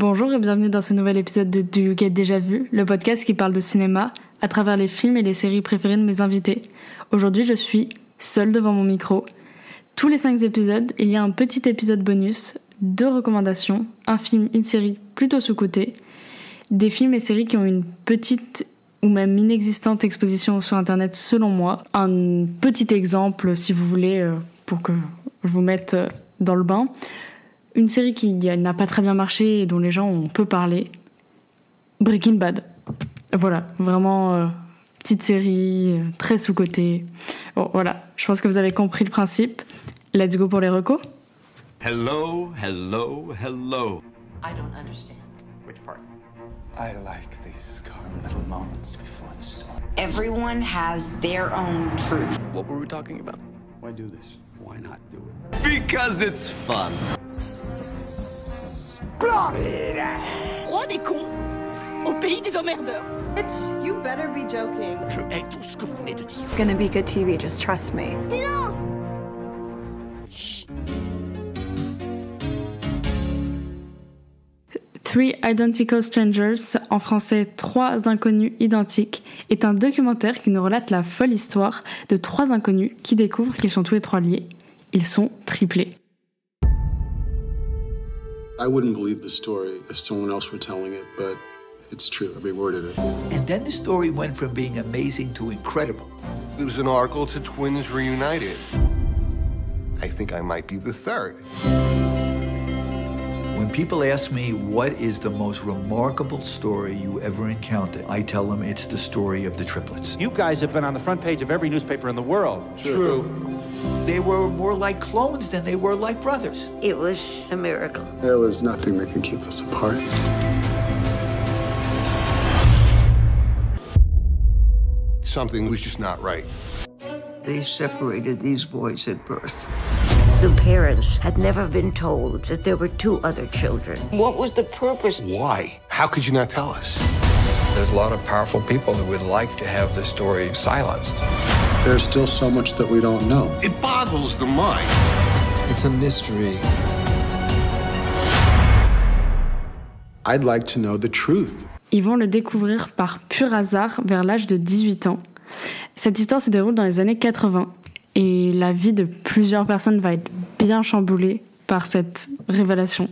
Bonjour et bienvenue dans ce nouvel épisode de Do You Get Déjà Vu, le podcast qui parle de cinéma à travers les films et les séries préférées de mes invités. Aujourd'hui, je suis seule devant mon micro. Tous les cinq épisodes, il y a un petit épisode bonus, deux recommandations, un film, une série plutôt sous-cotée, des films et séries qui ont une petite ou même inexistante exposition sur Internet selon moi. Un petit exemple, si vous voulez, euh, pour que je vous mette euh, dans le bain. Une série qui n'a pas très bien marché et dont les gens ont peu parlé. Breaking Bad. Voilà, vraiment euh, petite série, très sous-cotée. Bon, voilà, je pense que vous avez compris le principe. Let's go pour les recos. Hello, hello, hello. I don't understand. Which part? I like these calm little moments before the storm. Everyone has their own truth. What were we talking about? Why do this? Why not do it? Because it's fun. Roi des cons au pays des emmerdeurs. Bitch, you better be joking. Je hais tout ce que vous venez de dire. Gonna be good TV, just trust me. Three Identical Strangers, en français Trois inconnus identiques, est un documentaire qui nous relate la folle histoire de trois inconnus qui découvrent qu'ils sont tous les trois liés. Ils sont triplés. I wouldn't believe the story if someone else were telling it, but it's true, every word of it. And then the story went from being amazing to incredible. It was an article to Twins Reunited. I think I might be the third. When people ask me what is the most remarkable story you ever encountered, I tell them it's the story of the triplets. You guys have been on the front page of every newspaper in the world. True. They were more like clones than they were like brothers. It was a miracle. There was nothing that could keep us apart. Something was just not right. They separated these boys at birth. The parents had never been told that there were two other children. What was the purpose? Why? How could you not tell us? There's a lot of powerful people that would like to have this story silenced. There's still so much that we don't know. It boggles the mind. It's a mystery. I'd like to know the truth. Ils vont le découvrir par pur hasard vers l'âge de 18 ans. Cette histoire se déroule dans les années 80 et la vie de plusieurs personnes va être bien chamboulée par cette révélation.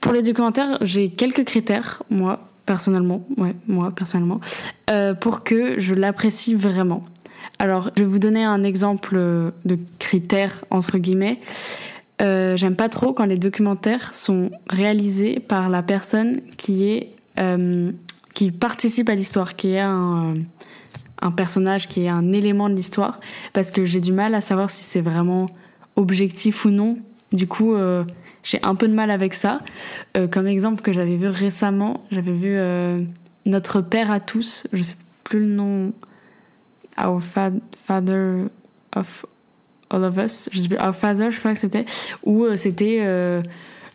Pour les documentaires, j'ai quelques critères, moi, personnellement, ouais, moi, personnellement, euh, pour que je l'apprécie vraiment. Alors, je vais vous donner un exemple de critères, entre guillemets. Euh, J'aime pas trop quand les documentaires sont réalisés par la personne qui est euh, qui participe à l'histoire, qui est un, un personnage, qui est un élément de l'histoire, parce que j'ai du mal à savoir si c'est vraiment objectif ou non. Du coup, euh, j'ai un peu de mal avec ça. Euh, comme exemple que j'avais vu récemment, j'avais vu euh, Notre Père à tous, je sais plus le nom, Our Fa- Father of All of Us, je sais plus, Our Father, je crois que c'était, où euh, c'était euh,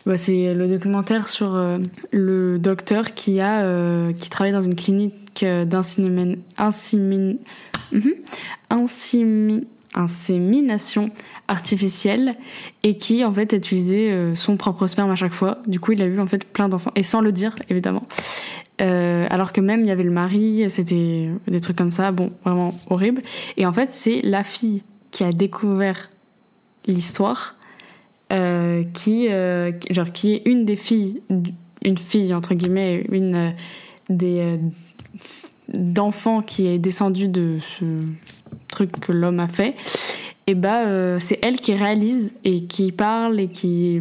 bah, c'est le documentaire sur euh, le docteur qui a qui travaille dans une clinique d'insémin insémin- mhm, artificielle et qui en fait utilisait son propre sperme à chaque fois. Du coup, il a eu en fait plein d'enfants et sans le dire évidemment. Euh, alors que même il y avait le mari, c'était des trucs comme ça, bon, vraiment horrible. Et en fait, c'est la fille qui a découvert l'histoire euh, qui, euh, genre, qui est une des filles, une fille entre guillemets, une euh, des euh, d'enfants qui est descendue de ce truc que l'homme a fait. Et bah euh, c'est elle qui réalise et qui parle et qui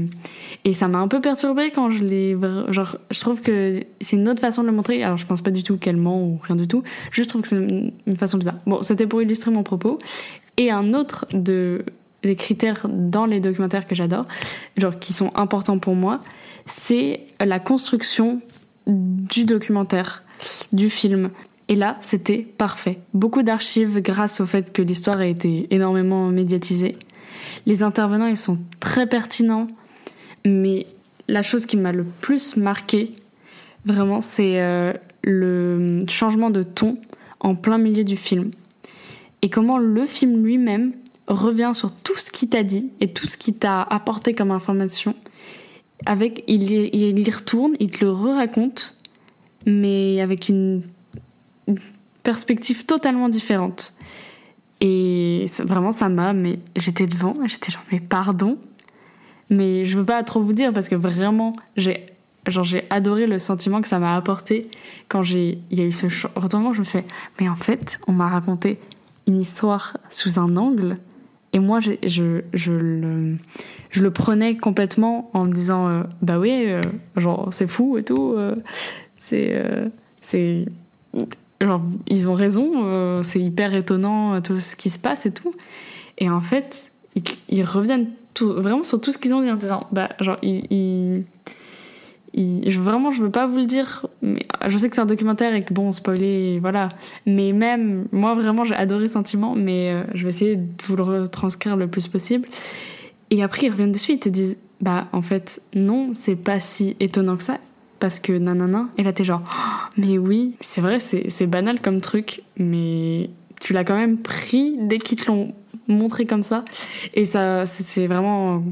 et ça m'a un peu perturbée quand je l'ai genre je trouve que c'est une autre façon de le montrer. Alors je pense pas du tout qu'elle ment ou rien du tout. Je trouve que c'est une, façon bizarre. Bon c'était pour illustrer mon propos. Et un autre de des critères dans les documentaires que j'adore genre qui sont importants pour moi c'est la construction du documentaire du film et là, c'était parfait. Beaucoup d'archives grâce au fait que l'histoire a été énormément médiatisée. Les intervenants, ils sont très pertinents, mais la chose qui m'a le plus marqué, vraiment, c'est euh, le changement de ton en plein milieu du film. Et comment le film lui-même revient sur tout ce qu'il t'a dit et tout ce qu'il t'a apporté comme information avec il, il y retourne, il te le re-raconte, mais avec une, perspective totalement différente. Et vraiment, ça m'a, mais j'étais devant, j'étais genre, mais pardon. Mais je veux pas trop vous dire parce que vraiment, j'ai genre j'ai adoré le sentiment que ça m'a apporté quand j'ai il y a eu ce retournement. Je me fais, mais en fait, on m'a raconté une histoire sous un angle et moi je, je, le, je le prenais complètement en me disant, euh, bah oui, euh, genre c'est fou et tout, euh, c'est euh, c'est genre ils ont raison, euh, c'est hyper étonnant euh, tout ce qui se passe et tout. Et en fait, ils, reviennent vraiment sur tout ce qu'ils ont dit en disant, bah, genre, ils, je, vraiment, je veux pas vous le dire, mais je sais que c'est un documentaire et que bon, spoiler, voilà. Mais même, moi, vraiment, j'ai adoré Sentiment, mais euh, je vais essayer de vous le retranscrire le plus possible. Et après, ils reviennent dessus, ils te disent, bah, en fait, non, c'est pas si étonnant que ça, parce que nanana. Et là, t'es genre, Oh, mais oui, c'est vrai, c'est banal comme truc, mais tu l'as quand même pris dès qu'ils te l'ont montré comme ça. Et ça, c'est vraiment.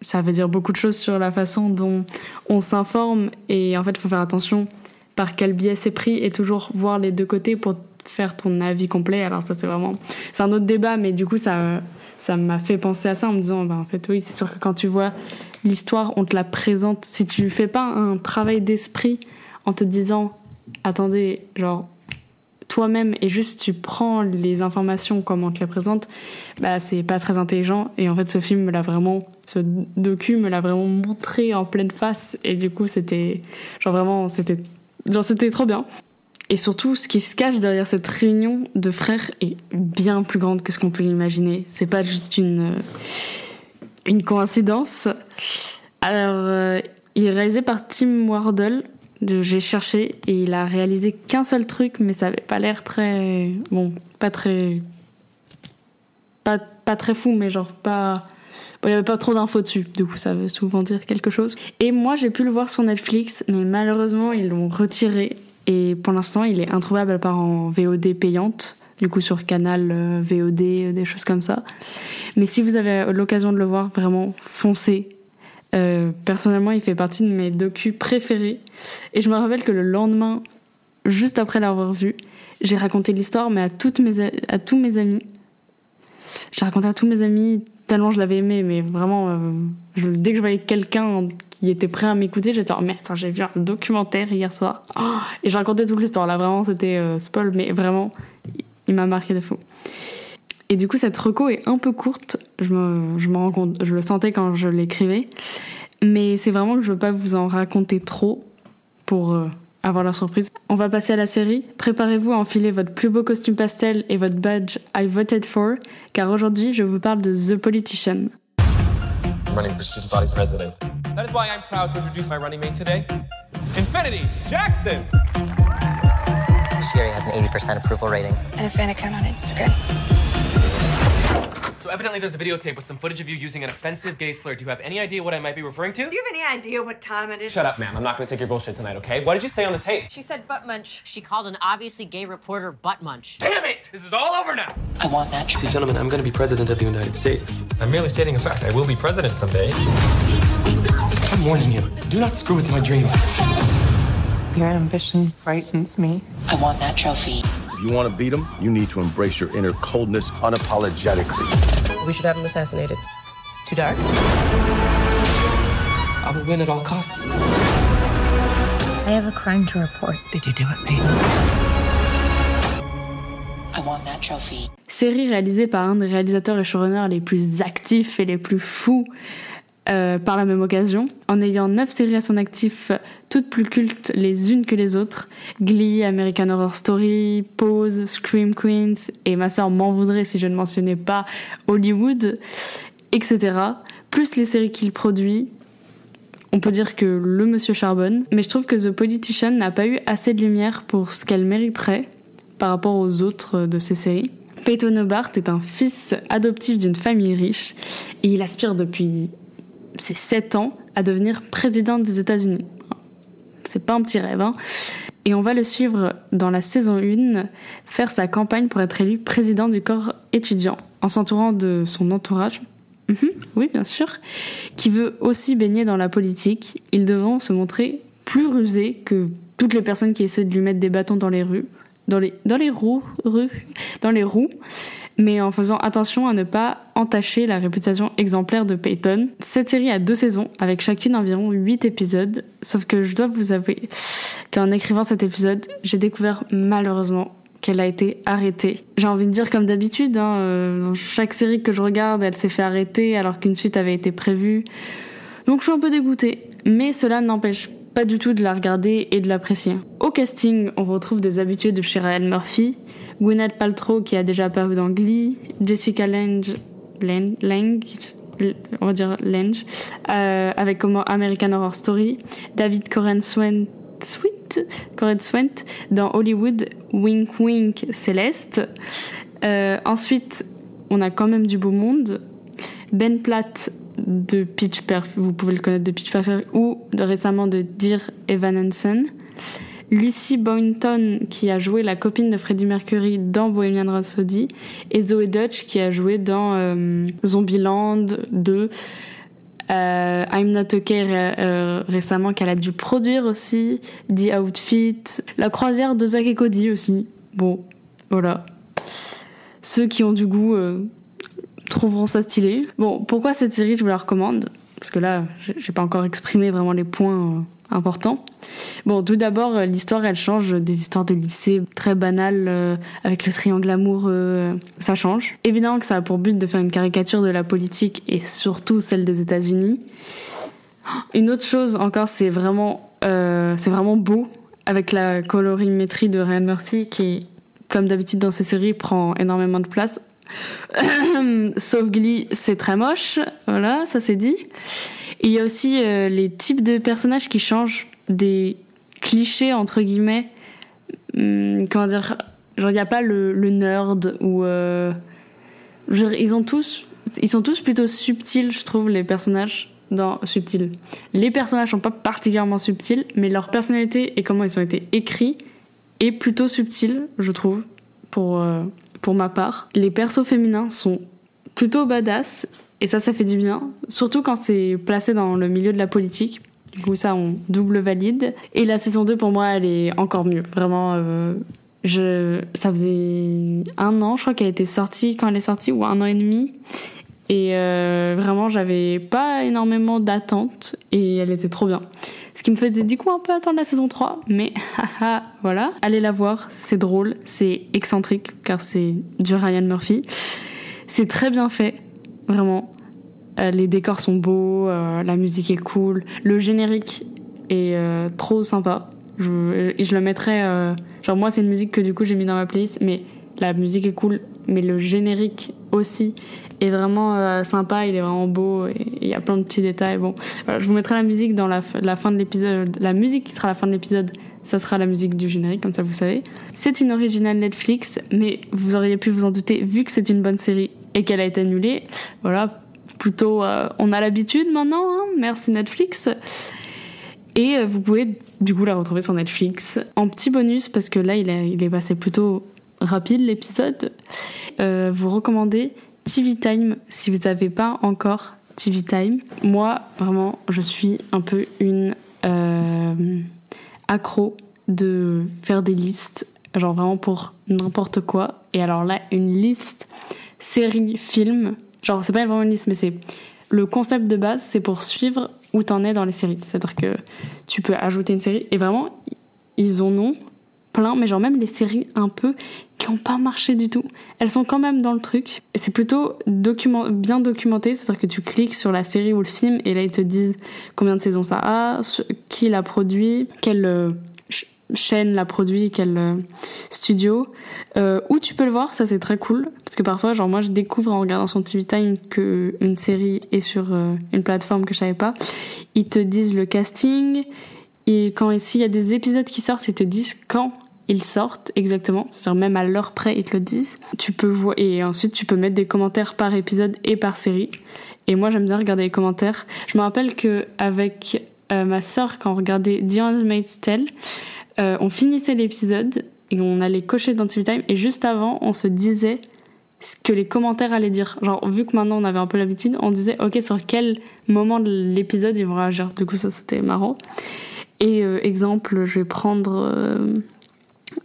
Ça veut dire beaucoup de choses sur la façon dont on s'informe. Et en fait, il faut faire attention par quel biais c'est pris et toujours voir les deux côtés pour faire ton avis complet. Alors, ça, c'est vraiment. C'est un autre débat, mais du coup, ça ça m'a fait penser à ça en me disant, bah, en fait, oui, c'est sûr que quand tu vois l'histoire, on te la présente. Si tu fais pas un travail d'esprit en te disant, attendez, genre, toi-même et juste tu prends les informations comme on te les présente, bah c'est pas très intelligent. Et en fait, ce film me l'a vraiment, ce docu me l'a vraiment montré en pleine face. Et du coup, c'était, genre vraiment, c'était, genre c'était trop bien. Et surtout, ce qui se cache derrière cette réunion de frères est bien plus grande que ce qu'on peut l'imaginer. C'est pas juste une, une coïncidence. Alors, euh, il est réalisé par Tim Wardle. J'ai cherché et il a réalisé qu'un seul truc, mais ça avait pas l'air très. Bon, pas très. Pas, pas très fou, mais genre pas. Il y avait pas trop d'infos dessus, du coup ça veut souvent dire quelque chose. Et moi j'ai pu le voir sur Netflix, mais malheureusement ils l'ont retiré. Et pour l'instant il est introuvable à part en VOD payante, du coup sur Canal euh, VOD, euh, des choses comme ça. Mais si vous avez l'occasion de le voir, vraiment foncez. Euh, personnellement, il fait partie de mes docus préférés. Et je me rappelle que le lendemain, juste après l'avoir vu, j'ai raconté l'histoire, mais à, toutes mes, à tous mes amis. J'ai raconté à tous mes amis tellement je l'avais aimé, mais vraiment, euh, je- dès que je voyais quelqu'un qui était prêt à m'écouter, j'étais mais attends, j'ai vu un documentaire hier soir. Oh et j'ai raconté toute l'histoire. Là, vraiment, c'était spoil, mais vraiment, il- m'a marqué de fou. Et du coup, cette reco est un peu courte. Je me, je me rends compte, je le sentais quand je l'écrivais. Mais c'est vraiment que je veux pas vous en raconter trop pour euh, avoir la surprise. On va passer à la série. Préparez-vous à enfiler votre plus beau costume pastel et votre badge I voted for, car aujourd'hui, je vous parle de The Politician. I'm running for student body president. That is why I'm proud to introduce my running mate today, Infinity Jackson. She has an 80% approval rating. and a fan account on Instagram. So evidently there's a videotape with some footage of you using an offensive gay slur. Do you have any idea what I might be referring to? Do you have any idea what time it is? Shut up, ma'am. I'm not gonna take your bullshit tonight, okay? What did you say on the tape? She said butt munch. She called an obviously gay reporter butt munch. Damn it! This is all over now! I want that. See, gentlemen, I'm going to be president of the United States. I'm merely stating a fact. I will be president someday. I'm warning you. Do not screw with my dream. Your ambition frightens me. I want that trophy. If you want to beat him, you need to embrace your inner coldness unapologetically. We should have him assassinated. Too dark? I will win at all costs. I have a crime to report. Did you do it, Peyton? I want that trophy. Série réalisée par un des réalisateurs et showrunners les plus actifs et les plus fous euh, par la même occasion, en ayant neuf séries à son actif, toutes plus cultes les unes que les autres. Glee, American Horror Story, Pose, Scream Queens, et ma sœur m'en voudrait si je ne mentionnais pas Hollywood, etc. Plus les séries qu'il produit, on peut dire que le monsieur charbonne, mais je trouve que The Politician n'a pas eu assez de lumière pour ce qu'elle mériterait par rapport aux autres de ses séries. Peyton Hobart est un fils adoptif d'une famille riche et il aspire depuis ses 7 ans à devenir président des États-Unis. C'est pas un petit rêve, hein. Et on va le suivre dans la saison 1 faire sa campagne pour être élu président du corps étudiant en s'entourant de son entourage Mhm, oui, bien sûr, qui veut aussi baigner dans la politique, ils devront se montrer plus rusés que toutes les personnes qui essaient de lui mettre des bâtons dans les rues, dans les, roues, dans les roues, mais en faisant attention à ne pas entacher la réputation exemplaire de Peyton. Cette série a deux saisons, avec chacune environ 8 épisodes, sauf que je dois vous avouer qu'en écrivant cet épisode, j'ai découvert malheureusement qu'elle a été arrêtée. J'ai envie de dire comme d'habitude, hein, euh, dans chaque série que je regarde, elle s'est fait arrêter alors qu'une suite avait été prévue. Donc je suis un peu dégoûtée, mais cela n'empêche pas du tout de la regarder et de l'apprécier. Au casting, on retrouve des habitués de Ryan Murphy, Gwyneth Paltrow qui a déjà apparu dans Glee, Jessica Lange, Lange, on va dire Lange, euh, avec comment American Horror Story, David Coren Sweet, Coren Swent dans Hollywood, Wink Wink Céleste. Euh, ensuite, on a quand même du beau monde. Ben Platt de Pitch Perfect, vous pouvez le connaître de Pitch Perfect, ou récemment de Dear Evan Hansen. Lucy Boynton qui a joué la copine de Freddie Mercury dans Bohemian Rhapsody et Zoe Dutch qui a joué dans euh, Zombieland 2 euh, I'm Not Okay euh, récemment qu'elle a dû produire aussi. The Outfit. La croisière de Zack et Cody aussi. Bon voilà. Ceux qui ont du goût euh, trouveront ça stylé bon pourquoi cette série je vous la recommande? Parce que là j'ai pas encore exprimé vraiment les points euh, important. Bon, tout d'abord, euh, l'histoire, elle change des histoires de lycée très banales euh, avec le triangle amoureux. Ça change. Évidemment que ça a pour but de faire une caricature de la politique et surtout celle des États-Unis. Une autre chose encore, c'est vraiment, c'est vraiment beau avec la colorimétrie de Ryan Murphy qui, comme d'habitude dans ces séries, prend énormément de place. Sauf Glee, c'est très moche. Voilà, ça c'est dit. Il y a aussi euh, les types de personnages qui changent, des clichés entre guillemets. Hum, comment dire? Genre il n'y a pas le, nerd ou euh, ils ils sont tous plutôt subtils, je trouve les personnages. Dans subtils. Les personnages sont pas particulièrement subtils, mais leur personnalité et comment ils ont été écrits est plutôt subtil, je trouve, pour euh, pour ma part. Les persos féminins sont plutôt badass et ça, ça fait du bien. Surtout quand c'est placé dans le milieu de la politique. Du coup, ça, on double valide. Et la saison 2, pour moi, elle est encore mieux. Vraiment, euh, je, ça faisait un an, je crois qu'elle était sortie quand elle est sortie, ou un an et demi. Et euh, vraiment, j'avais pas énormément d'attentes et elle était trop bien. Ce qui me faisait du coup un peu attendre la saison 3, mais haha, voilà. Allez la voir, c'est drôle, c'est excentrique, car c'est du Ryan Murphy. C'est très bien fait, vraiment. Euh, les décors sont beaux, euh, la musique est cool, le générique est euh, trop sympa. Je, je le mettrais, genre moi c'est une musique que du coup j'ai mis dans ma playlist, mais la musique est cool, mais le générique aussi est vraiment euh, sympa, il est vraiment beau et il y a plein de petits détails. Bon, je vous mettrai la musique dans la, fin de l'épisode, la musique qui sera la fin de l'épisode. Ça sera la musique du générique, comme ça vous savez. C'est une originale Netflix, mais vous auriez pu vous en douter, vu que c'est une bonne série et qu'elle a été annulée. Voilà, plutôt, euh, on a l'habitude maintenant. Hein Merci Netflix. Et euh, vous pouvez du coup la retrouver sur Netflix en petit bonus parce que là il est, passé plutôt rapide l'épisode. Vous recommandez TV Time si vous n'avez pas encore TV Time. Moi vraiment je suis un peu une euh, accro de faire des listes genre vraiment pour n'importe quoi. Et alors là une liste série film genre c'est pas vraiment une liste mais c'est le concept de base, c'est pour suivre où t'en es dans les séries. C'est-à-dire que tu peux ajouter une série et vraiment, ils en ont plein, mais genre même les séries un peu qui ont pas marché du tout, elles sont quand même dans le truc. C'est plutôt document, bien documenté, c'est-à-dire que tu cliques sur la série ou le film et là ils te disent combien de saisons ça a, qui l'a produit, quelle euh, ch- chaîne l'a produit, quel euh, studio, euh, où tu peux le voir, ça c'est très cool. Parce que parfois genre moi je découvre en regardant son TV Time que une série est sur une plateforme que je savais pas. Ils te disent le casting. Et quand s'il y a des épisodes qui sortent, ils te disent quand ils sortent exactement, c'est-à-dire même à l'heure près ils te le disent. Tu peux voir et ensuite tu peux mettre des commentaires par épisode et par série. Et moi j'aime bien regarder les commentaires. Je me rappelle que avec euh, ma sœur quand on regardait The Handmaid's Tale, euh, on finissait l'épisode et on allait cocher dans TV Time et juste avant on se disait ce que les commentaires allaient dire. Genre, vu que maintenant on avait un peu l'habitude, on disait, ok, sur quel moment de l'épisode ils vont réagir. Du coup, ça c'était marrant. Et euh, exemple, je vais prendre euh,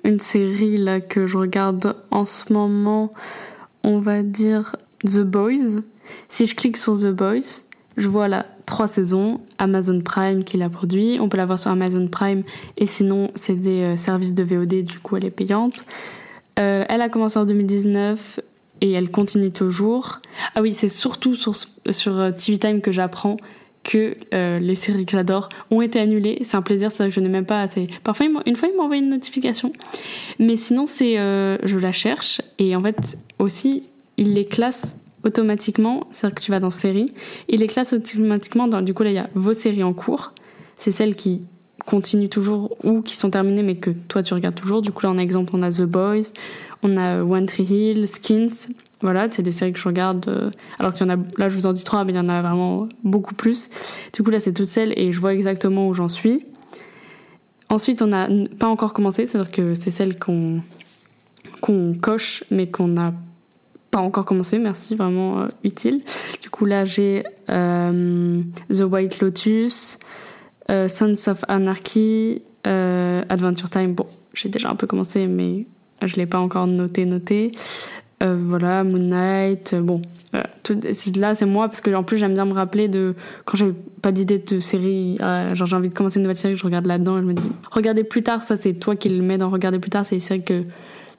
une série là que je regarde en ce moment, on va dire The Boys. Si je clique sur The Boys, je vois là trois saisons, Amazon Prime qui l'a produit, on peut la voir sur Amazon Prime et sinon c'est des euh, services de VOD, du coup elle est payante. Euh, elle a commencé en 2019 et elle continue toujours. Ah oui, c'est surtout sur, sur euh, TV Time que j'apprends que euh, les séries que j'adore ont été annulées. C'est un plaisir, vrai que je n'ai même pas assez. Parfois, une fois, il m'a envoyé une notification. Mais sinon, c'est euh, je la cherche et en fait aussi, il les classe automatiquement. C'est-à-dire que tu vas dans séries, il les classe automatiquement. Dans, du coup, là, il y a vos séries en cours. C'est celles qui continuent toujours ou qui sont terminées mais que toi tu regardes toujours. Du coup, là, en exemple, on a The Boys, on a One Tree Hill, Skins. Voilà, c'est des séries que je regarde. euh, alors qu'il y en a, là je vous en dis trois, mais il y en a vraiment beaucoup plus. Du coup là c'est toutes celles et je vois exactement où j'en suis. Ensuite on n'a pas encore commencé, c'est-à-dire que c'est celles qu'on qu'on coche mais qu'on n'a pas encore commencé. Merci, vraiment euh, utile. Du coup là j'ai euh, The White Lotus, euh, Sons of Anarchy, euh, Adventure Time. Bon, j'ai déjà un peu commencé mais je l'ai pas encore noté noté. Euh, voilà, Moon Knight, euh, bon, voilà. C'est- là c'est moi parce que en plus j'aime bien me rappeler de quand j'ai pas d'idée de série, euh, genre j'ai envie de commencer une nouvelle série, je regarde là-dedans et je me dis regardez plus tard, ça c'est toi qui le mets dans regarder plus tard, c'est des séries que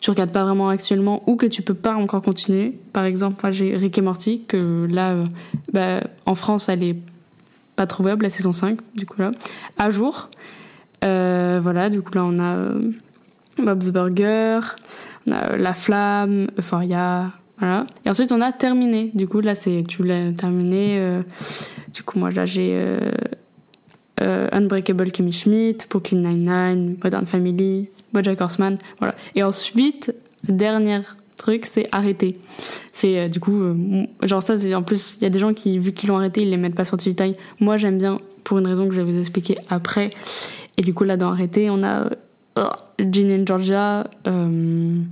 tu regardes pas vraiment actuellement ou que tu peux pas encore continuer. Par exemple, moi j'ai Rick et Morty que là, euh, bah, en France elle est pas trouvable, la saison 5, du coup là, à jour. Euh, voilà, du coup là on a euh, Bob's Burger, on a euh, La Flamme, Euphoria, voilà. Et ensuite on a terminé. Du coup là c'est tu l'as terminé. euh, du coup moi là j'ai euh, Unbreakable Kimmy Schmidt, Brooklyn Nine-Nine, Modern Family, BoJack Horseman, voilà. Et ensuite dernier truc c'est arrêter. C'est du coup genre ça c'est en plus il y a des gens qui vu qu'ils l'ont arrêté ils les mettent pas sur TV Time. Moi j'aime bien pour une raison que je vais vous expliquer après. Et du coup là dans arrêter on a Ginny and Georgia, euh,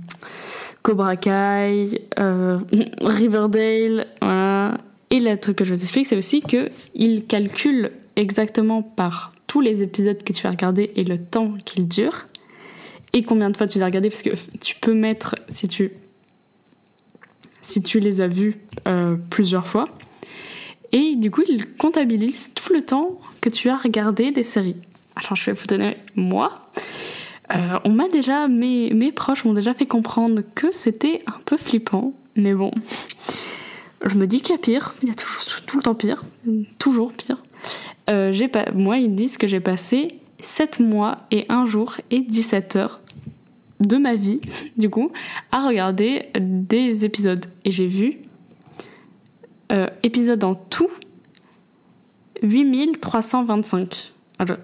Cobra Kai, euh, Riverdale, voilà. Et le truc que je vous explique, c'est aussi que il calcule exactement par tous les épisodes que tu as regardés et le temps qu'ils durent et combien de fois tu les as regardés parce que tu peux mettre si tu si tu les as vus euh, plusieurs fois et du coup il comptabilise tout le temps que tu as regardé des séries. Alors je vais vous donner moi. Euh, on m'a déjà, mes, mes proches m'ont déjà fait comprendre que c'était un peu flippant, mais bon. Je me dis qu'il y a pire, il y a toujours tout le temps pire, toujours pire. Euh, pas, moi, ils disent que j'ai passé 7 mois et 1 jour et 17 heures de ma vie, du coup, à regarder des épisodes. Et j'ai vu, euh, épisodes en tout, 8325. Alors,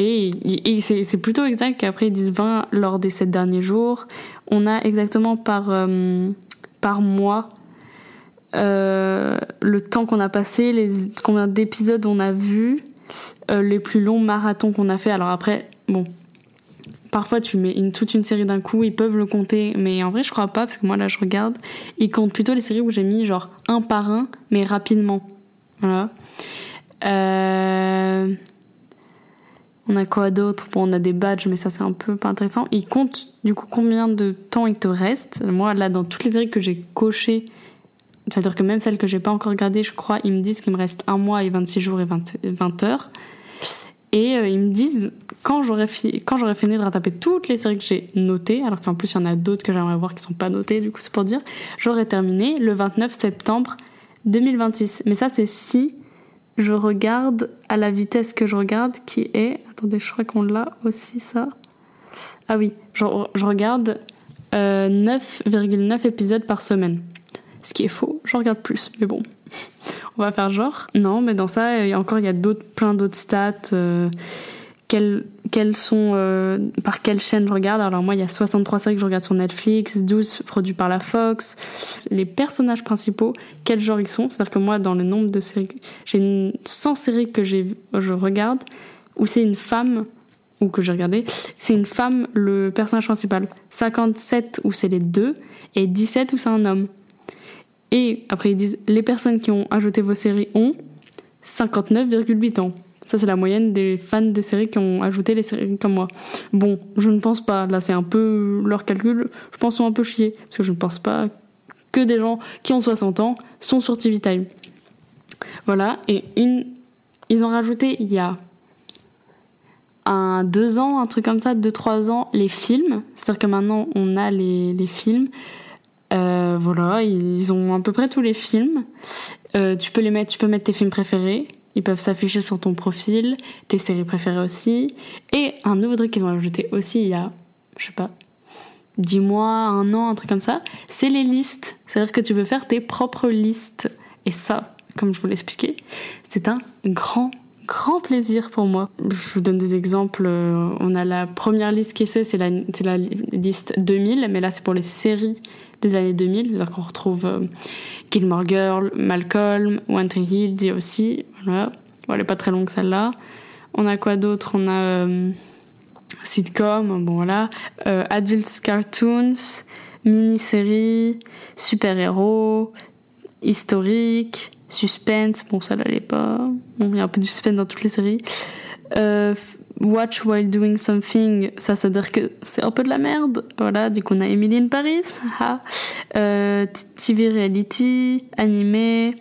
et, c'est plutôt exact qu'après ils disent 20 lors des 7 derniers jours. On a exactement par, euh, par mois euh, le temps qu'on a passé, combien d'épisodes on a vu, euh, les plus longs marathons qu'on a fait. Alors après, bon, parfois tu mets toute une série d'un coup, ils peuvent le compter, mais en vrai je crois pas parce que moi là je regarde, ils comptent plutôt les séries où j'ai mis genre un par un, mais rapidement. Voilà. Euh... On a quoi d'autre? Bon, on a des badges, mais ça c'est un peu pas intéressant. Ils comptent du coup combien de temps il te reste? Moi, là, dans toutes les séries que j'ai cochées, c'est-à-dire que même celles que j'ai pas encore regardées, je crois, ils me disent qu'il me reste un mois et 26 jours et 20, 20 heures. Et euh, ils me disent quand j'aurai fi- quand j'aurai fini de rattraper toutes les séries que j'ai notées, alors qu'en plus il y en a d'autres que j'aimerais voir qui sont pas notées, du coup c'est pour dire, j'aurai terminé le 29 septembre 2026. Mais ça c'est si je regarde à la vitesse que je regarde, qui est, attendez, je crois qu'on l'a aussi ça. Ah oui, je, regarde euh, 9,9 épisodes par semaine. Ce qui est faux, je regarde plus, mais bon. On va faire genre. Non, mais dans ça, encore il y a plein d'autres stats. euh, quelles, sont, euh, par quelle chaîne je regarde. Alors moi, il y a 63 séries que je regarde sur Netflix, 12 produits par la Fox. Les personnages principaux, quel genre ils sont. C'est-à-dire que moi, dans le nombre de séries, j'ai une- 100 séries que je regarde, où c'est une femme, ou que j'ai regardé, c'est une femme le personnage principal. 57 où c'est les deux, et 17 où c'est un homme. Et après, ils disent les personnes qui ont ajouté vos séries ont 59,8 ans. Ça, c'est la moyenne des fans des séries qui ont ajouté les séries comme moi. Bon, je ne pense pas. Là, c'est un peu leur calcul. Je pense sont un peu chiés. Parce que je ne pense pas que des gens qui ont 60 ans sont sur TV Time. Voilà. Et une, ils ont rajouté il y a un deux ans, un truc comme ça, deux trois ans, les films. C'est-à-dire que maintenant on a les, les films. Euh, voilà, ils ont à peu près tous les films. Euh, tu peux les mettre, tu peux mettre tes films préférés. Ils peuvent s'afficher sur ton profil, tes séries préférées aussi. Et un nouveau truc qu'ils ont ajouté aussi il y a, je sais pas, 10 mois, un an, un truc comme ça, c'est les listes. C'est-à-dire que tu peux faire tes propres listes. Et ça, comme je vous l'expliquais, c'est un grand, grand plaisir pour moi. Je vous donne des exemples. Euh, On a la première liste qui est, c'est la, c'est la liste 2000, mais là c'est pour les séries des années 2000. C'est-à-dire qu'on retrouve euh, Gilmore Girl, Malcolm, One Tree Hill, dit aussi. Voilà. Bon, elle est pas très longue celle-là. On a quoi d'autre? On a euh, sitcom, bon voilà, euh, adults cartoons, mini-séries, super-héros, historique, suspense, bon ça là est pas... Bon, il y a un peu du suspense dans toutes les séries. Euh, watch while doing something, ça ça veut dire que c'est un peu de la merde. Voilà, du coup on a Emily in Paris, ah. euh, TV reality, animé,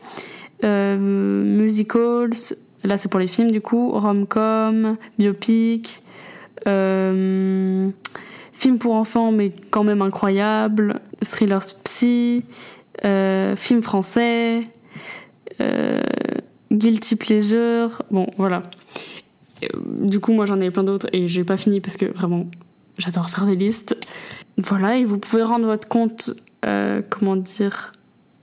euh, musicals, là c'est pour les films du coup, rom-com, biopic, euh, film pour enfants mais quand même incroyable, thrillers psy, euh, film français, euh, guilty pleasure, bon voilà. Du coup moi j'en ai plein d'autres et j'ai pas fini parce que vraiment j'adore faire des listes. Voilà et vous pouvez rendre votre compte, euh, comment dire,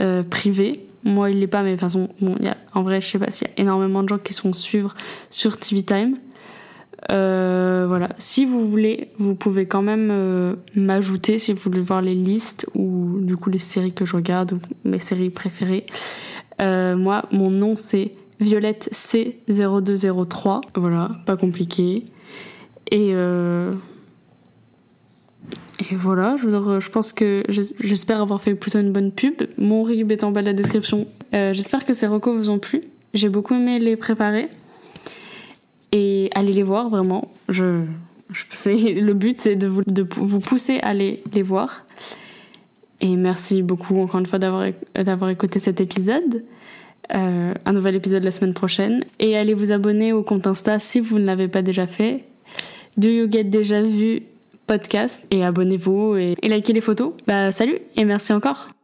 euh, privé. Moi il l'est pas mais de toute façon bon y a en vrai je sais pas s'il y a énormément de gens qui sont suivre sur TV Time. Euh, voilà. Si vous voulez, vous pouvez quand même m'ajouter si vous voulez voir les listes ou du coup les séries que je regarde ou mes séries préférées. Moi, mon nom c'est Violette C0203. Voilà, pas compliqué. Et euh, et voilà, je, pense que j'es- j'espère avoir fait plutôt une bonne pub. Mon rib est en bas de la description. Euh, j'espère que ces recos vous ont plu. J'ai beaucoup aimé les préparer et allez les voir vraiment. Je, le but c'est de vous, de vous pousser à aller les voir. Et merci beaucoup encore une fois d'avoir écouté cet épisode. Euh, un nouvel épisode la semaine prochaine. Et allez vous abonner au compte Insta si vous ne l'avez pas déjà fait. Do You Get Déjà Vu podcast? Et abonnez-vous et, et likez les photos. Bah salut et merci encore.